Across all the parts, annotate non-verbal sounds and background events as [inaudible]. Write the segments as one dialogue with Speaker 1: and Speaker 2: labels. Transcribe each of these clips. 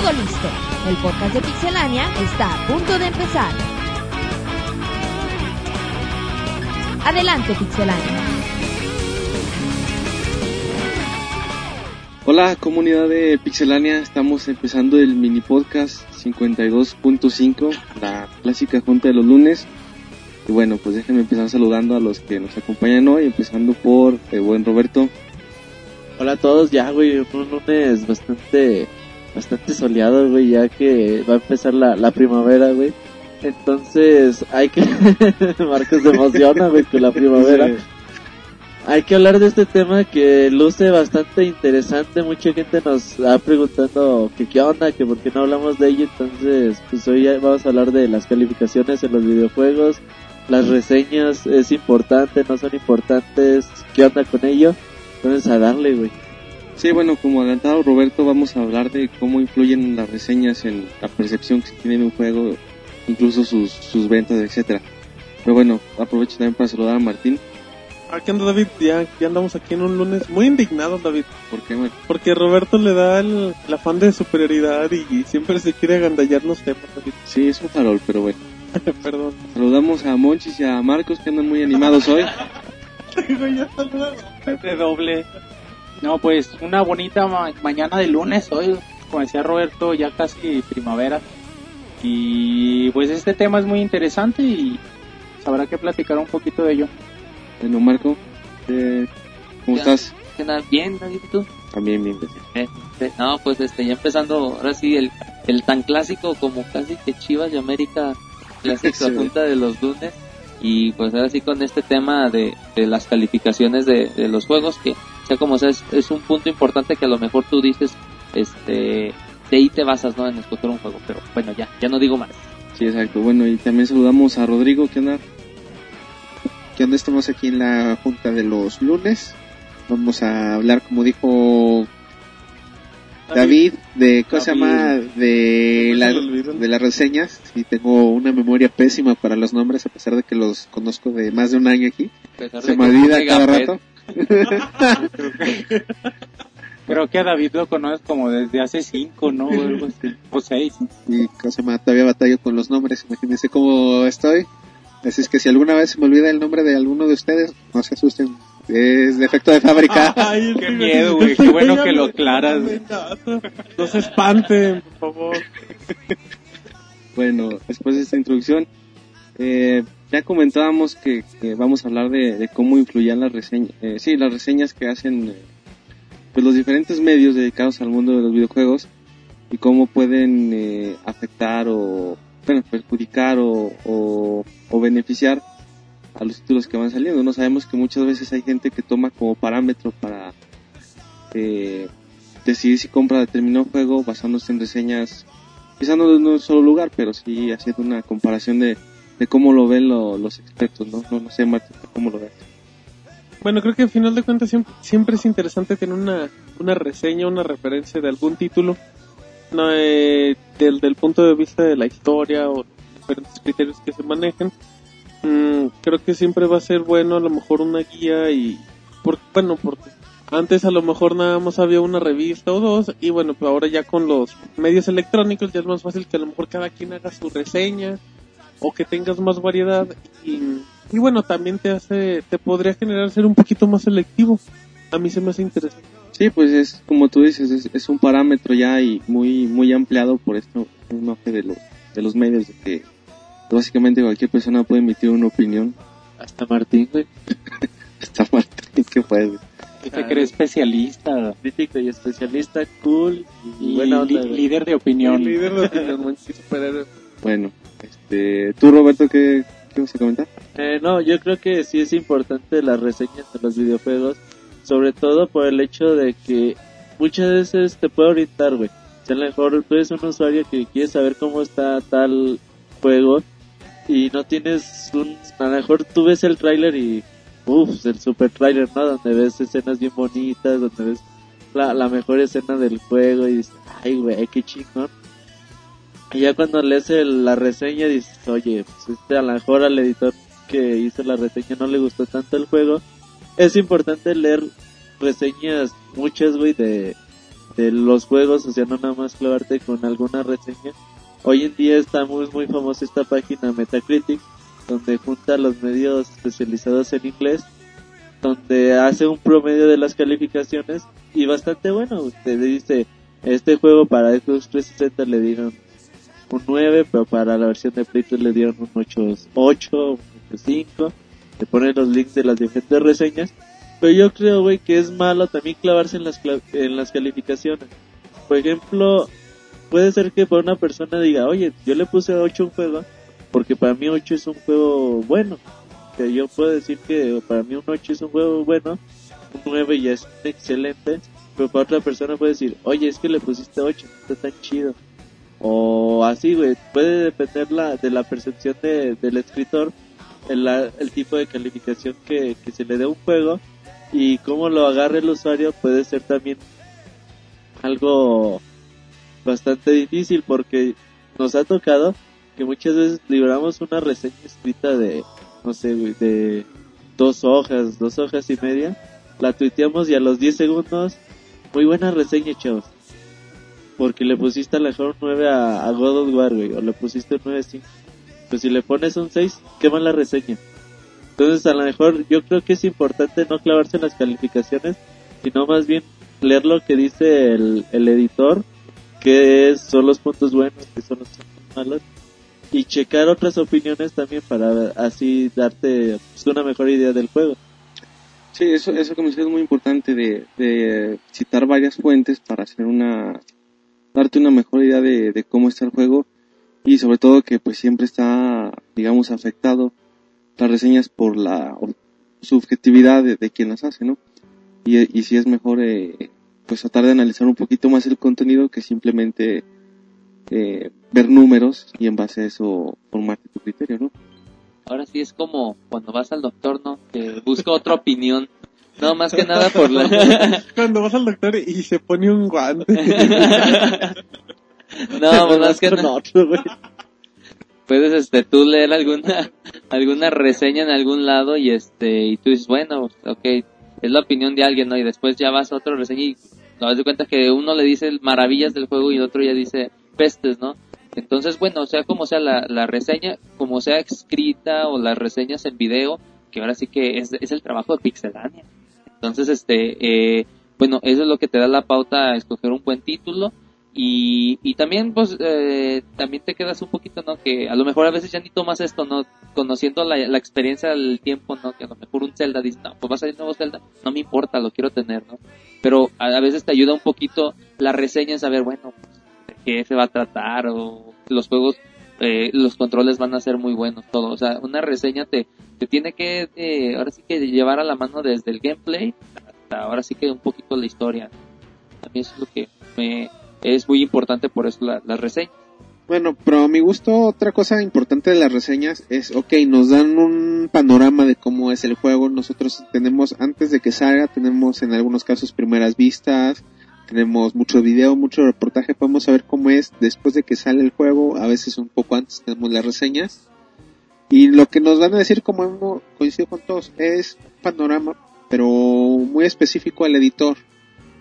Speaker 1: Todo listo. El podcast de Pixelania está a punto de empezar. Adelante, Pixelania.
Speaker 2: Hola comunidad de Pixelania, estamos empezando el mini podcast 52.5, la clásica junta de los lunes. Y bueno, pues déjenme empezar saludando a los que nos acompañan hoy, empezando por el buen Roberto.
Speaker 3: Hola a todos, ya güey, un lunes bastante, bastante soleado güey, ya que va a empezar la, la primavera güey. Entonces hay que, [laughs] Marcos se emociona güey con la primavera.
Speaker 2: Sí.
Speaker 3: Hay que hablar de este tema que luce bastante interesante. Mucha gente nos ha preguntando que qué onda, que por qué no hablamos de ello. Entonces, pues hoy vamos a hablar de las calificaciones en los videojuegos, las reseñas, es importante, no son importantes, qué onda con ello. Entonces, a darle, güey.
Speaker 2: Sí, bueno, como adelantado Roberto, vamos a hablar de cómo influyen las reseñas en la percepción que se tiene de un juego, incluso sus, sus ventas, etcétera. Pero bueno, aprovecho también para saludar a Martín,
Speaker 4: Aquí anda David, ya, ya andamos aquí en un lunes muy indignados David,
Speaker 2: porque bueno,
Speaker 4: porque Roberto le da el, el afán de superioridad y, y siempre se quiere agandallar los temas David.
Speaker 2: sí es un farol, pero bueno. [laughs]
Speaker 4: Perdón.
Speaker 2: Saludamos a Monchis y a Marcos que andan muy animados hoy. [laughs]
Speaker 4: Ya
Speaker 5: de doble. No, pues una bonita ma- mañana de lunes hoy, como decía Roberto, ya casi primavera. Y pues este tema es muy interesante y habrá que platicar un poquito de ello.
Speaker 2: Bueno, Marco, eh, ¿cómo
Speaker 6: Ya.
Speaker 2: estás?
Speaker 6: Bien, David, ¿y tú?
Speaker 2: También bien.
Speaker 6: Eh, eh, no, pues este, ya empezando, ahora sí, el, el tan clásico como casi que Chivas y América, clásica [laughs]
Speaker 2: Sí.
Speaker 6: junta de los lunes. Y pues ahora sí con este tema de, de las calificaciones de, de los juegos, que sea como sea, es, es un punto importante que a lo mejor tú dices, este, de ahí te basas, ¿no? En escoger un juego, pero bueno, ya, ya no digo más.
Speaker 2: Sí, exacto. Bueno, y también saludamos a Rodrigo, ¿qué onda?
Speaker 7: ¿Qué onda? Estamos aquí en la junta de los lunes. Vamos a hablar, como dijo David, de ¿cómo se
Speaker 4: David.
Speaker 7: llama? De, la, de las reseñas. Y tengo una memoria pésima para los nombres, a pesar de que los conozco de más de un año aquí. Se me olvida cada
Speaker 6: Pet,
Speaker 7: rato. [laughs]
Speaker 5: Creo que a David lo conoces como desde hace cinco, ¿no? O algo así. O seis.
Speaker 7: Y ¿cómo se llama? Todavía batallo con los nombres. Imagínense cómo estoy. Así es que si alguna vez se me olvida el nombre de alguno de ustedes, no se asusten. Es defecto de fábrica. [laughs]
Speaker 4: Ay,
Speaker 5: Qué miedo,
Speaker 4: güey,
Speaker 5: qué bueno que
Speaker 4: me-
Speaker 5: lo aclaras.
Speaker 4: No se espanten, por favor.
Speaker 2: Bueno, después de esta introducción, eh, ya comentábamos que, que vamos a hablar de, cómo influían las reseñas, eh, sí, las reseñas que hacen eh, pues los diferentes medios dedicados al mundo de los videojuegos y cómo pueden eh, afectar o, bueno, perjudicar o, o, beneficiar a los títulos que van saliendo. No sabemos que muchas veces hay gente que toma como parámetro para decidir si compra determinado juego basándose en reseñas quizá no en un solo lugar, pero sí haciendo una comparación de, de cómo lo ven lo- los expertos, ¿no? No, no sé, Martín, ¿cómo lo ves?
Speaker 4: Bueno, creo que al final de cuentas siempre, siempre es interesante tener una, una reseña, una referencia de algún título, no, eh, del, del punto de vista de la historia o diferentes criterios que se manejen. Mm, creo que siempre va a ser bueno a lo mejor una guía y, por, bueno, porque antes a lo mejor nada más había una revista o dos y bueno, pues ahora ya con los medios electrónicos ya es más fácil que a lo mejor cada quien haga su reseña o que tengas más variedad y, y bueno, también te hace, te podría generar ser un poquito más selectivo. A mí se me hace interesante.
Speaker 2: Sí, pues es como tú dices, es, es un parámetro ya y muy muy ampliado por esto, un auge de los, de los medios, de que básicamente cualquier persona puede emitir una opinión.
Speaker 3: Hasta Martín, güey. [laughs]
Speaker 2: Está Martín, que puede.
Speaker 5: Que te crees especialista
Speaker 3: Crítico y especialista, cool y,
Speaker 5: y
Speaker 3: buena onda,
Speaker 5: li-
Speaker 3: güey.
Speaker 5: líder de opinión. [laughs]
Speaker 4: Líder de opinión. [laughs]
Speaker 2: Bueno, este, tú Roberto, ¿qué, qué vas a comentar?
Speaker 3: Eh, no, yo creo que sí es importante las reseñas de los videojuegos, sobre todo por el hecho de que muchas veces te puede orientar, güey. Si a lo mejor tú eres un usuario que quiere saber cómo está tal juego y no tienes un... A lo mejor tú ves el tráiler y... Uff, el super tráiler, ¿no? Donde ves escenas bien bonitas, donde ves la, la mejor escena del juego y dices, ay, güey, qué chingón. Y ya cuando lees el- la reseña dices, oye, pues este a lo mejor al editor que hizo la reseña no le gustó tanto el juego. Es importante leer reseñas, muchas, güey, de, de los juegos, o sea, no nada más clavarte con alguna reseña. Hoy en día está muy, muy famosa esta página Metacritic, donde junta los medios especializados en inglés, donde hace un promedio de las calificaciones y bastante bueno. Usted dice, este juego para Xbox 360 le dieron un 9, pero para la versión de Play 2 le dieron un 8, 8 un 5. Te ponen los links de las diferentes reseñas. Pero yo creo, güey, que es malo también clavarse en las, cla- en las calificaciones. Por ejemplo, puede ser que para una persona diga, oye, yo le puse 8 a un juego, porque para mí 8 es un juego bueno. Que yo puedo decir que para mí un 8 es un juego bueno, un 9 ya es excelente, pero para otra persona puede decir, oye, es que le pusiste 8, no está tan chido. O así, güey, puede depender la, de la percepción de, del escritor, el, el tipo de calificación que, se le dé a un juego y cómo lo agarre el usuario puede ser también algo bastante difícil porque nos ha tocado que muchas veces libramos una reseña escrita de, no sé, de dos hojas, dos hojas y media, la tuiteamos y a los 10 segundos, muy buena reseña, chavos. Porque le pusiste a lo mejor un 9 a, a God of War, güey, o le pusiste un 9 5. Pues si le pones un 6, qué mala reseña. Entonces a lo mejor yo creo que es importante no clavarse en las calificaciones, sino más bien leer lo que dice el, el editor, qué es- son los puntos buenos, qué son los puntos malos, y checar otras opiniones también para así darte pues, una mejor idea del juego.
Speaker 2: Sí, eso, eso que me es muy importante de citar varias fuentes para hacer una, darte una mejor idea de, de cómo está el juego y sobre todo que pues siempre está, digamos, afectado las reseñas por la subjetividad de, de quien las hace, ¿no? Y, y si es mejor, eh, pues tratar de analizar un poquito más el contenido que simplemente eh, ver números y en base a eso formarte tu criterio, ¿no?
Speaker 6: Ahora sí es como cuando vas al doctor, ¿no? Que busca otra opinión. No, más que nada por la... [laughs]
Speaker 4: Cuando vas al doctor y se pone un guante. [laughs]
Speaker 6: no, [laughs] pues más que nada.
Speaker 3: otro.
Speaker 6: Puedes, este, tú leer alguna, alguna reseña en algún lado y este, y tú dices, bueno, ok, es la opinión de alguien, ¿no? Y después ya vas a otra reseña y te das de cuenta que uno le dice maravillas del juego y el otro ya dice pestes, ¿no? Entonces, bueno, sea como sea la, la reseña, como sea escrita o las reseñas en video, que ahora sí que es, es el trabajo de Pixelania. Entonces, este, eh, bueno, eso es lo que te da la pauta a escoger un buen título. Y, y también, pues, eh, también te quedas un poquito, ¿no? Que a lo mejor a veces ya ni tomas esto, ¿no? Conociendo la, la experiencia del tiempo, ¿no? Que a lo mejor un Zelda dice, no, pues va a salir nuevo Zelda, no me importa, lo quiero tener, ¿no? Pero a, a veces te ayuda un poquito la reseña en saber, bueno, pues, de qué se va a tratar o los juegos, eh, los controles van a ser muy buenos, todo. O sea, una reseña te, te tiene que, eh, ahora sí que llevar a la mano desde el gameplay hasta ahora sí que un poquito la historia. Mí eso es lo que me, es muy importante por eso la, la reseña.
Speaker 7: Bueno, pero a mi gusto otra cosa importante de las reseñas es, ok, nos dan un panorama de cómo es el juego. Nosotros tenemos, antes de que salga, tenemos en algunos casos primeras vistas, tenemos mucho video, mucho reportaje, podemos saber cómo es después de que sale el juego, a veces un poco antes tenemos las reseñas. Y lo que nos van a decir, como hemos coincidido con todos, es panorama, pero muy específico al editor.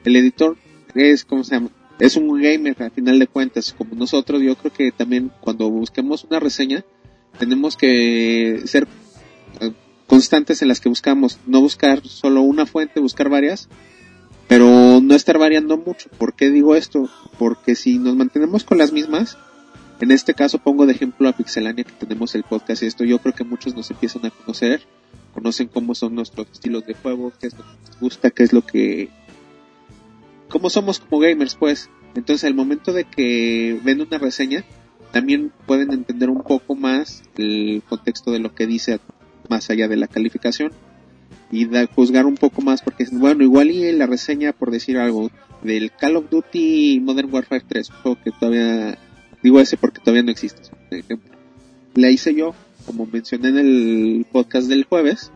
Speaker 7: El editor es, ¿cómo se llama? Es un gamer a final de cuentas, como nosotros. Yo creo que también cuando busquemos una reseña, tenemos que ser eh, constantes en las que buscamos, no buscar solo una fuente, buscar varias, pero no estar variando mucho. ¿Por qué digo esto? Porque si nos mantenemos con las mismas, en este caso pongo de ejemplo a Pixelania que tenemos el podcast y esto, yo creo que muchos nos empiezan a conocer, conocen cómo son nuestros estilos de juego, qué es lo que nos gusta, qué es lo que... cómo somos como gamers pues. Entonces al momento de que ven una reseña, también pueden entender un poco más el contexto de lo que dice más allá de la calificación y juzgar un poco más porque bueno igual y la reseña por decir algo del Call of Duty Modern Warfare 3 un juego que todavía digo ese porque todavía no existe por ejemplo. La hice yo como mencioné en el podcast del jueves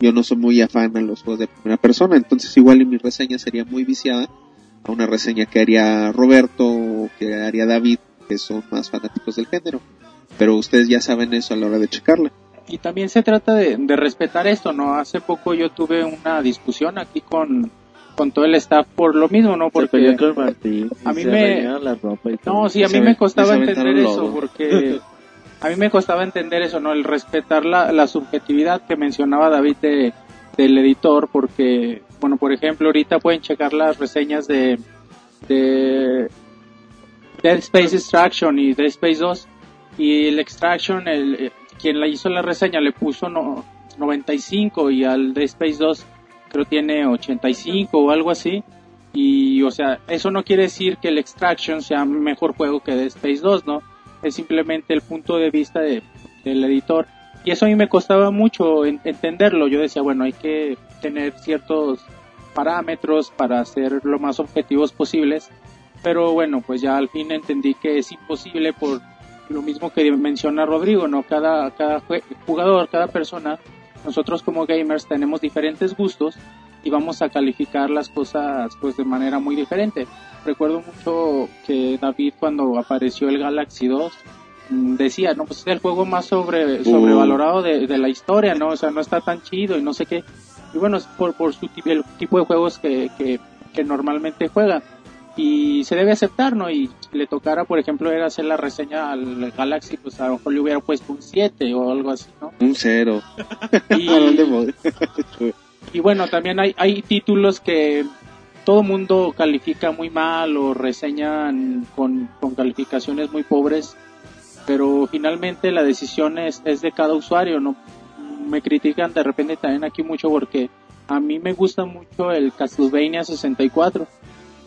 Speaker 7: yo no soy muy afán a los juegos de primera persona entonces igual y mi reseña sería muy viciada a una reseña que haría Roberto o que haría David que son más fanáticos del género. Pero ustedes ya saben eso a la hora de checarla
Speaker 5: Y también se trata de, de respetar esto, ¿no? Hace poco yo tuve una discusión aquí con, con todo el staff por lo mismo, ¿no? Porque
Speaker 3: con Martín.
Speaker 5: a mí
Speaker 3: se
Speaker 5: me-
Speaker 3: arañaron la ropa y todo.
Speaker 5: No, sí, a mí me costaba entender eso, porque a mí me costaba entender eso, ¿no? El respetar la, la subjetividad que mencionaba David de, del editor, porque, bueno, por ejemplo, ahorita pueden checar las reseñas de, de Dead Space Extraction y Dead Space 2, y el Extraction, el, quien la hizo la reseña le puso no, 95 y al Dead Space 2 creo tiene 85 o algo así. Y, o sea, eso no quiere decir que el Extraction sea mejor juego que Dead Space 2, ¿no? Es simplemente el punto de vista de, del editor. Y eso a mí me costaba mucho en- entenderlo. Yo decía, bueno, hay que tener ciertos parámetros para ser lo más objetivos posibles. Pero bueno, pues ya al fin entendí que es imposible por lo mismo que menciona Rodrigo, ¿no? Cada, cada jugador, cada persona, nosotros como gamers tenemos diferentes gustos y vamos a calificar las cosas pues de manera muy diferente. Recuerdo mucho que David cuando apareció el Galaxy 2 mm, decía, no, pues es el juego más sobre, sobrevalorado de, de la historia, ¿no? O sea, no está tan chido y no sé qué. Y bueno, es por, por su tipo, el tipo de juegos que, que, que normalmente juega. Y se debe aceptar, ¿no? Y si le tocara, por ejemplo, era hacer la reseña al Galaxy, pues a lo mejor le hubiera puesto un 7 o algo así, ¿no?
Speaker 2: Un cero.
Speaker 5: Y, [laughs] [laughs] y bueno, también hay, hay títulos que todo mundo califica muy mal o reseñan con, con calificaciones muy pobres, pero finalmente la decisión es, es de cada usuario, ¿no? Me critican de repente también aquí mucho porque a mí me gusta mucho el Castlevania 64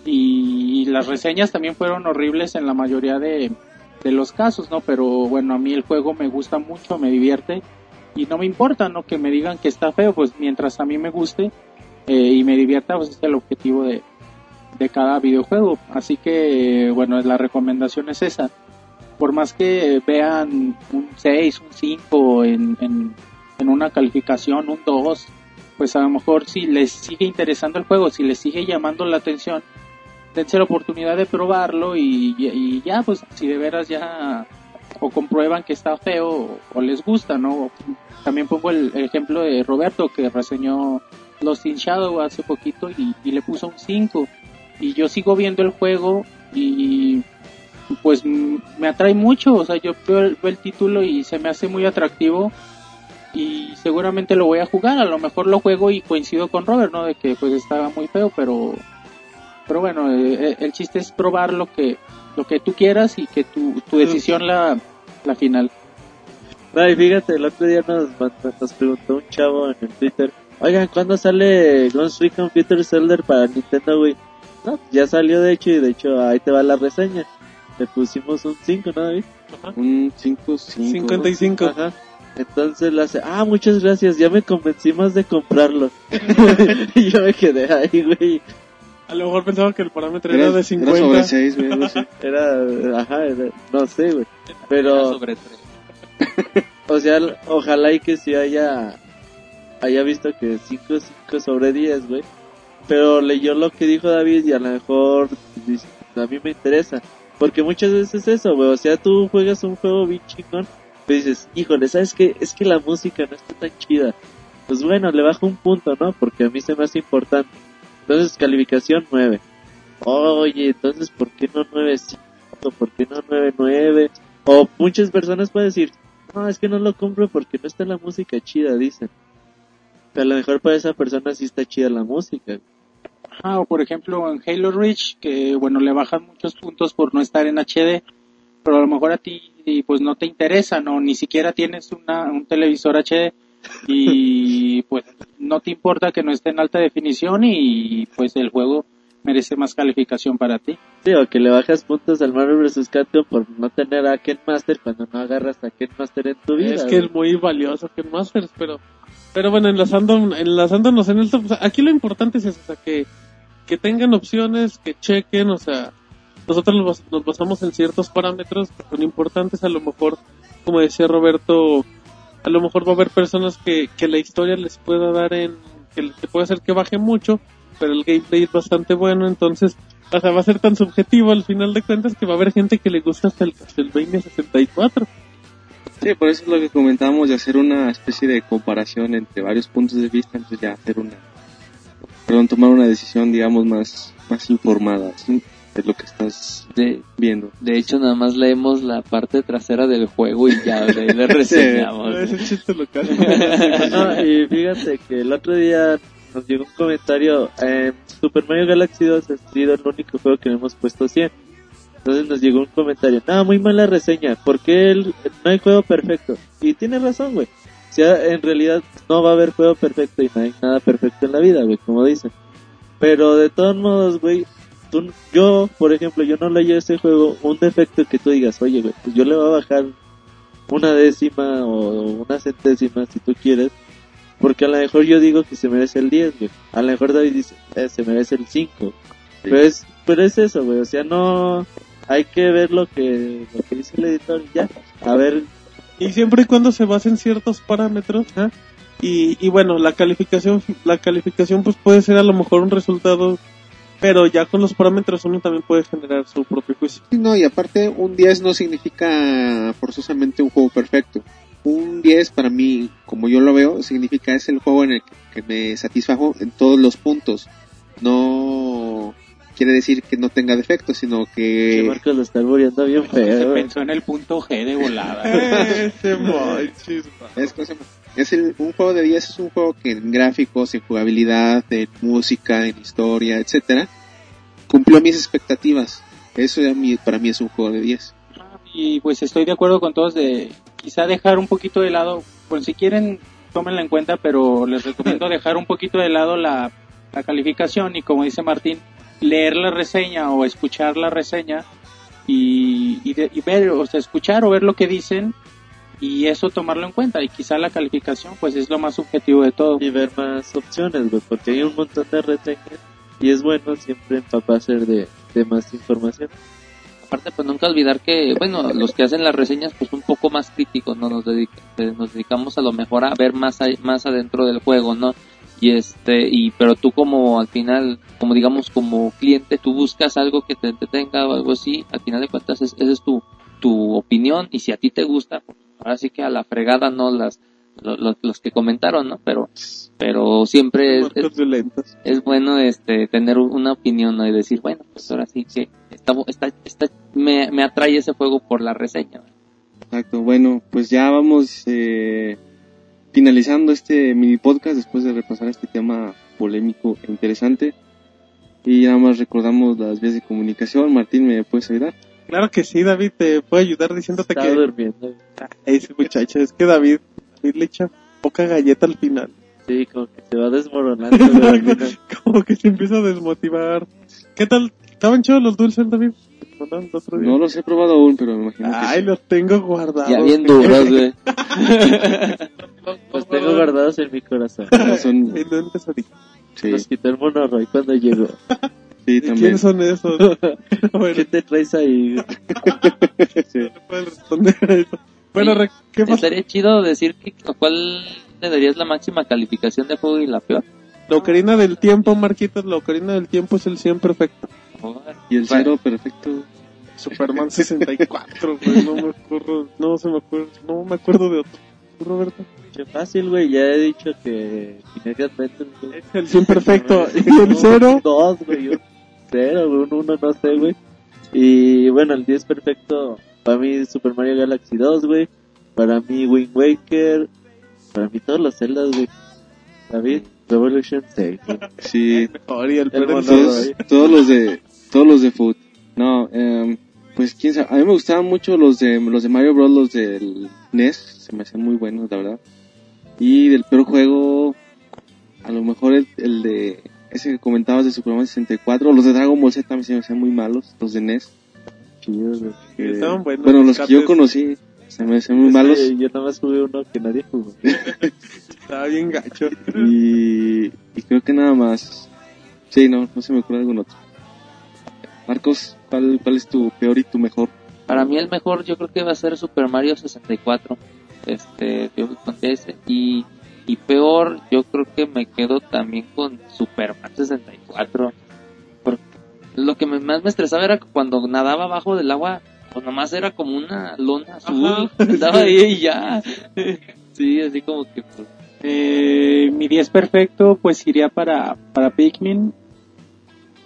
Speaker 5: y las reseñas también fueron horribles en la mayoría de, de los casos, ¿no? Pero bueno, a mí el juego me gusta mucho, me divierte y no me importa, ¿no? Que me digan que está feo, pues mientras a mí me guste eh, y me divierta, pues es el objetivo de, de cada videojuego. Así que, bueno, la recomendación es esa. Por más que vean un 6, un 5 en, en, en una calificación, un 2, pues a lo mejor si les sigue interesando el juego, si les sigue llamando la atención, dense la oportunidad de probarlo y, ya, pues si de veras ya o comprueban que está feo o, les gusta, ¿no? También pongo el, ejemplo de Roberto que reseñó Lost in Shadow hace poquito y, le puso un 5 y yo sigo viendo el juego y pues me atrae mucho, o sea, yo veo el, veo el título y se me hace muy atractivo y seguramente lo voy a jugar, a lo mejor lo juego y coincido con Robert, ¿no? De que pues estaba muy feo, pero pero bueno, eh, el chiste es probar lo que lo que tú quieras y que tu, tu decisión la, la final.
Speaker 3: No, y fíjate, el otro día nos, nos preguntó un chavo en el Twitter, oigan, ¿cuándo sale Ghost Recon Future Soldier para Nintendo Wii? No, ya salió de hecho y de hecho ahí te va la reseña. Le pusimos un 5, ¿no, David?
Speaker 2: Un 5, 5.
Speaker 4: 55.
Speaker 3: Ajá. Entonces le hace, ah, muchas gracias, ya me convencí más de comprarlo. [laughs] y yo me quedé ahí, güey.
Speaker 4: A lo mejor pensaba que el parámetro
Speaker 2: Era,
Speaker 4: era de
Speaker 2: era
Speaker 4: 50.
Speaker 2: sobre 6, güey. algo así. [laughs]
Speaker 3: Era, ajá, era- no sé, güey. Pero...
Speaker 6: sobre. [laughs]
Speaker 3: O sea, ojalá y que sí haya haya visto que 5 5 sobre 10, güey. Pero leyó lo que dijo David y a lo mejor dice, a mí me interesa. Porque muchas veces es eso, güey. O sea, tú juegas un juego bien chingón, pero dices, híjole, ¿sabes qué? Es que la música no está tan chida. Pues bueno, le bajo un punto, ¿no? Porque a mí se me hace importante. Entonces, calificación 9. Oye, entonces, ¿por qué no 9.5? ¿Por qué no 9.9? O muchas personas pueden decir, no, es que no lo compro porque no está la música chida, dicen. Pero a lo mejor para esa persona sí está chida la música.
Speaker 5: Ajá, o por ejemplo en Halo Reach, que bueno, le bajan muchos puntos por no estar en HD, pero a lo mejor a ti pues no te interesa, no, ni siquiera tienes una, un televisor HD y pues no te importa que no esté en alta definición y pues el juego merece más calificación para ti.
Speaker 3: Sí, o que le bajas puntos al Marvel vs. Capcom por no tener a Ken Master cuando no agarras a Ken Master en tu vida.
Speaker 4: Es que
Speaker 3: güey.
Speaker 4: es muy valioso que Masters, pero pero bueno, enlazando, enlazándonos en el top, o sea, aquí lo importante es eso, o sea, que, que tengan opciones, que chequen, o sea, nosotros nos basamos en ciertos parámetros que son importantes, a lo mejor, como decía Roberto, a lo mejor va a haber personas que, que la historia les pueda dar en, que, que puede hacer que baje mucho, pero el gameplay es bastante bueno, entonces, o sea, va a ser tan subjetivo al final de cuentas que va a haber gente que le gusta hasta el Castlevania 64.
Speaker 2: Sí, por eso es lo que comentábamos de hacer una especie de comparación entre varios puntos de vista, entonces ya hacer una perdón, tomar una decisión, digamos, más, más informada ¿sí? De lo que estás
Speaker 6: De,
Speaker 2: viendo.
Speaker 6: de hecho, nada más leemos la parte trasera del juego y ya le [laughs] reseñamos.
Speaker 4: Es chiste local. [laughs]
Speaker 3: No, y fíjate que el otro día nos llegó un comentario. Eh, Super Mario Galaxy 2 ha sido el único juego que le hemos puesto 100. Entonces nos llegó un comentario. No, muy mala reseña. ¿Por qué el- no hay juego perfecto? Y tiene razón, güey. O sea, en realidad no va a haber juego perfecto y no hay nada perfecto en la vida, güey, como dicen. Pero de todos modos, güey, tú, yo, por ejemplo, yo no le hallo a ese juego un defecto que tú digas, oye, güey, pues yo le voy a bajar una décima o una centésima si tú quieres. Porque a lo mejor yo digo que se merece el 10, güey. A lo mejor David dice, eh, se merece el 5. Pero es, pero es eso, güey. O sea, no, hay que ver lo que, lo que dice el editor y ya. A ver,
Speaker 4: Y siempre y cuando se basen ciertos parámetros, ¿ah? y, y bueno, la calificación, la calificación pues puede ser a lo mejor un resultado, pero ya con los parámetros uno también puede generar su propio juicio.
Speaker 7: Sí, No, y aparte un 10 no significa forzosamente un juego perfecto. Un 10 para mí, como yo lo veo, significa es el juego en el que, que me satisfajo en todos los puntos. No quiere decir que no tenga defectos, sino
Speaker 3: que Marcos lo está albureando bien
Speaker 5: Se
Speaker 3: feo. güey.
Speaker 5: pensó en el punto G de volada. [laughs]
Speaker 4: Ese va.
Speaker 7: es, cosa- es el- un juego de 10 es un juego que en gráficos, en jugabilidad, en música, en historia, etcétera, cumplió mis expectativas. Eso a mí- para mí es un juego de 10.
Speaker 5: y pues estoy de acuerdo con todos de quizá dejar un poquito de lado, pues si quieren tómenla en cuenta, pero les recomiendo [laughs] dejar un poquito de lado la, la calificación y como dice Martín, leer la reseña o escuchar la reseña y, y, de- y ver, o sea, escuchar o ver lo que dicen y eso tomarlo en cuenta y quizá la calificación pues es lo más subjetivo de todo.
Speaker 3: Y ver más opciones, güey, porque hay un montón de reseñas y es bueno siempre empaparse de, de más información.
Speaker 6: Aparte, pues nunca olvidar que, bueno, los que hacen las reseñas, pues un poco más críticos, ¿no? Nos, dedica- eh, nos dedicamos a lo mejor a ver más, a- más adentro del juego, ¿no? Y este, y, pero tú como al final, como digamos, como cliente, tú buscas algo que te entretenga o algo así, al final de cuentas, es- esa es tu, tu opinión, y si a ti te gusta, ahora sí que a la fregada, ¿no? Las, lo- lo- los que comentaron, ¿no? Pero, pero siempre es, es- es bueno este tener una opinión ¿no? y decir bueno pues ahora sí que está, está, está me, me atrae ese juego por la reseña
Speaker 2: Exacto, bueno, pues ya vamos eh, finalizando este mini podcast después de repasar este tema polémico e interesante. Y nada más recordamos las vías de comunicación. Martín, ¿me puedes ayudar?
Speaker 4: Claro que sí, David, te puedo ayudar diciéndote
Speaker 3: Estaba
Speaker 4: que
Speaker 3: durmiendo.
Speaker 4: ese muchacho, es que David, David le echa poca galleta al final.
Speaker 3: Sí, como que se va desmoronando. [laughs]
Speaker 4: Como que se empieza a desmotivar. ¿Qué tal? ¿Estaban chidos los dulces, David?
Speaker 2: No los he probado aún, pero me imagino que
Speaker 4: Ay,
Speaker 2: sí.
Speaker 4: los tengo guardados.
Speaker 6: ya bien duros güey [laughs]
Speaker 3: Los tengo guardados en mi corazón.
Speaker 2: Son- [laughs] sí,
Speaker 3: Los quitó el monorroy cuando llegó.
Speaker 2: Sí,
Speaker 4: ¿Y
Speaker 2: también.
Speaker 4: quién son esos? [laughs] [laughs] bueno,
Speaker 3: ¿Qué te traes ahí? [laughs]
Speaker 2: Sí.
Speaker 4: no puedes responder a eso. Bueno,
Speaker 6: Sí.
Speaker 4: ¿qué pasa?
Speaker 6: estaría chido decir que cuál le darías la máxima calificación de juego y la peor
Speaker 4: La ocarina del tiempo, Marquitos, la ocarina del tiempo es el 100 perfecto.
Speaker 2: Y el cero perfecto.
Speaker 4: Superman 64, güey, no me acuerdo, no se me acuerdo, no me acuerdo de otro. ¿Tú, Roberto?
Speaker 3: Qué fácil, güey. Ya he dicho que Adventure.
Speaker 4: Es el 100 perfecto. ¿Y el cero?
Speaker 3: Dos, güey. Un cero, güey. Un uno, no sé, güey. Y bueno, el 10 perfecto. Para mí, Super Mario Galaxy 2, güey. Para mí, Wind Waker. Para mí, todos los Zeldas, güey. David, Revolution 6. güey.
Speaker 2: Sí,
Speaker 4: el
Speaker 3: El
Speaker 2: todos, los de todos los de food. No, em, pues quién sabe. A mí me gustaban mucho los de los de Mario Bros, los del NES, se me hacían muy buenos, la verdad. Y del peor juego, a lo mejor el, el de ese que comentabas de Superman 64, los de Dragon Ball Z también se me hacían muy malos, los de NES.
Speaker 3: Chidos, güey.
Speaker 2: que-
Speaker 4: Estaban buenos,
Speaker 2: bueno,
Speaker 4: los
Speaker 2: que yo conocí se me hacían muy malos.
Speaker 3: Yo nada más jugué uno que nadie jugó. [laughs]
Speaker 4: Estaba bien gacho.
Speaker 2: Y, y creo que nada más. Sí, no, no se me ocurre algún otro. Marcos, ¿cuál, cuál es tu peor y tu mejor?
Speaker 6: para mí el mejor yo creo que va a ser Super Mario 64 este yo con ese y y peor yo creo que me quedo también con Superman 64 porque lo que me- más me estresaba era que cuando nadaba abajo del agua pues nomás era como una lona azul estaba [laughs] ahí y ya [laughs] sí así como que pues,
Speaker 5: Eh, mi 10 perfecto pues iría para, para Pikmin.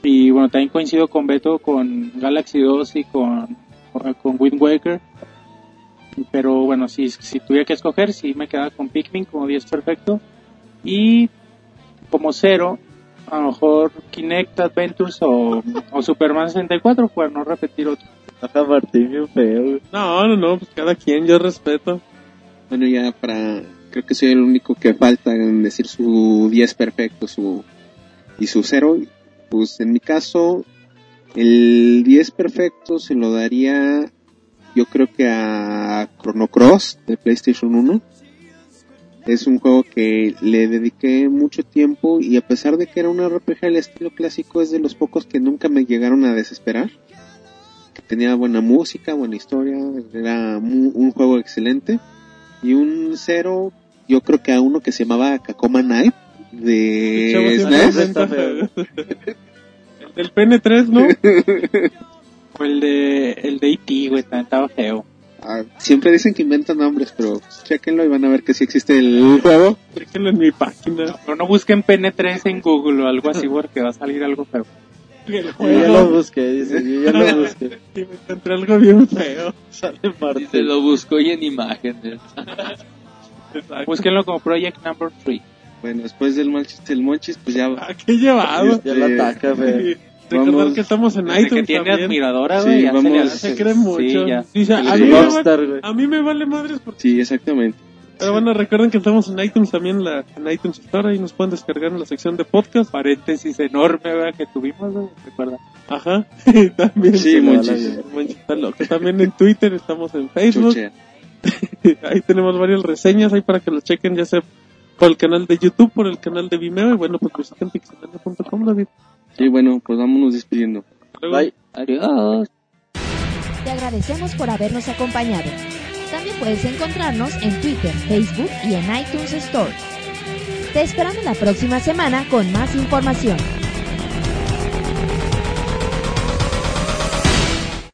Speaker 5: Y bueno, también coincido con Beto con Galaxy 2 y con, con Wind Waker. Pero bueno, si, si tuviera que escoger, sí me quedaba con Pikmin como 10 perfecto. Y como cero, a lo mejor Kinect Adventures o, o Superman 64, para no repetir otro.
Speaker 3: Martín, feo. güey.
Speaker 4: No, no, no, pues cada quien, yo respeto.
Speaker 7: Bueno, ya para... Creo que soy el único que falta en decir su 10 perfecto su y su 0. Pues en mi caso, el 10 perfecto se lo daría yo creo que a Chrono Cross de PlayStation 1. Es un juego que le dediqué mucho tiempo y a pesar de que era un RPG al estilo clásico es de los pocos que nunca me llegaron a desesperar. Que tenía buena música, buena historia, era mu- un juego excelente. Y un cero, yo creo que a uno que se llamaba Kakoma Knight de SNES.
Speaker 4: El del PN3, ¿no? [laughs] [laughs]
Speaker 5: O el de, el de E.T., güey, también estaba feo.
Speaker 7: Ah, siempre dicen que inventan nombres, pero chequenlo y van a ver que sí existe el juego.
Speaker 4: Déjenlo en mi página.
Speaker 5: Pero no busquen PN3 en Google o algo así porque va a salir algo feo.
Speaker 4: El
Speaker 3: Yo ya lo
Speaker 4: juego.
Speaker 3: busqué, dice, yo ya lo [laughs] busqué.
Speaker 4: Y me encontré algo bien feo.
Speaker 3: Sale
Speaker 6: Y
Speaker 3: Martín.
Speaker 6: se lo buscó y en imágenes.
Speaker 4: Exacto.
Speaker 5: Búsquenlo como Project Number 3.
Speaker 2: Bueno, después del Monchis, el Monchis, pues ya
Speaker 4: Ah, qué llevado.
Speaker 3: Ya la ataca, [laughs] feo.
Speaker 4: Recordar
Speaker 2: Vamos.
Speaker 4: que estamos en
Speaker 5: Desde que
Speaker 4: iTunes
Speaker 5: tiene
Speaker 4: también.
Speaker 5: admiradora,
Speaker 2: Sí,
Speaker 5: güey, ya se le
Speaker 2: vamos.
Speaker 5: hace-
Speaker 4: Se cree mucho.
Speaker 5: Sí, ya.
Speaker 4: Dice, a,
Speaker 2: Sí.
Speaker 4: mí me
Speaker 3: Rockstar,
Speaker 4: va- a mí me vale madres porque...
Speaker 2: Sí, exactamente.
Speaker 4: Pero bueno, recuerden que estamos en iTunes también, la, en iTunes Store, y nos pueden descargar en la sección de podcast.
Speaker 5: Paréntesis enorme, güey, que tuvimos, güey, recuerda.
Speaker 4: Ajá. [laughs] también.
Speaker 2: Sí,
Speaker 4: loco. También en Twitter, estamos en Facebook. [laughs] Ahí tenemos varias reseñas ahí para que lo chequen, ya sea por el canal de YouTube, por el canal de Vimeo, y bueno, pues visiten pixelania.com, David.
Speaker 2: Sí, bueno, pues vámonos despidiendo.
Speaker 3: Bye.
Speaker 6: Adiós.
Speaker 1: Te agradecemos por habernos acompañado. También puedes encontrarnos en Twitter, Facebook y en iTunes Store. Te esperamos la próxima semana con más información.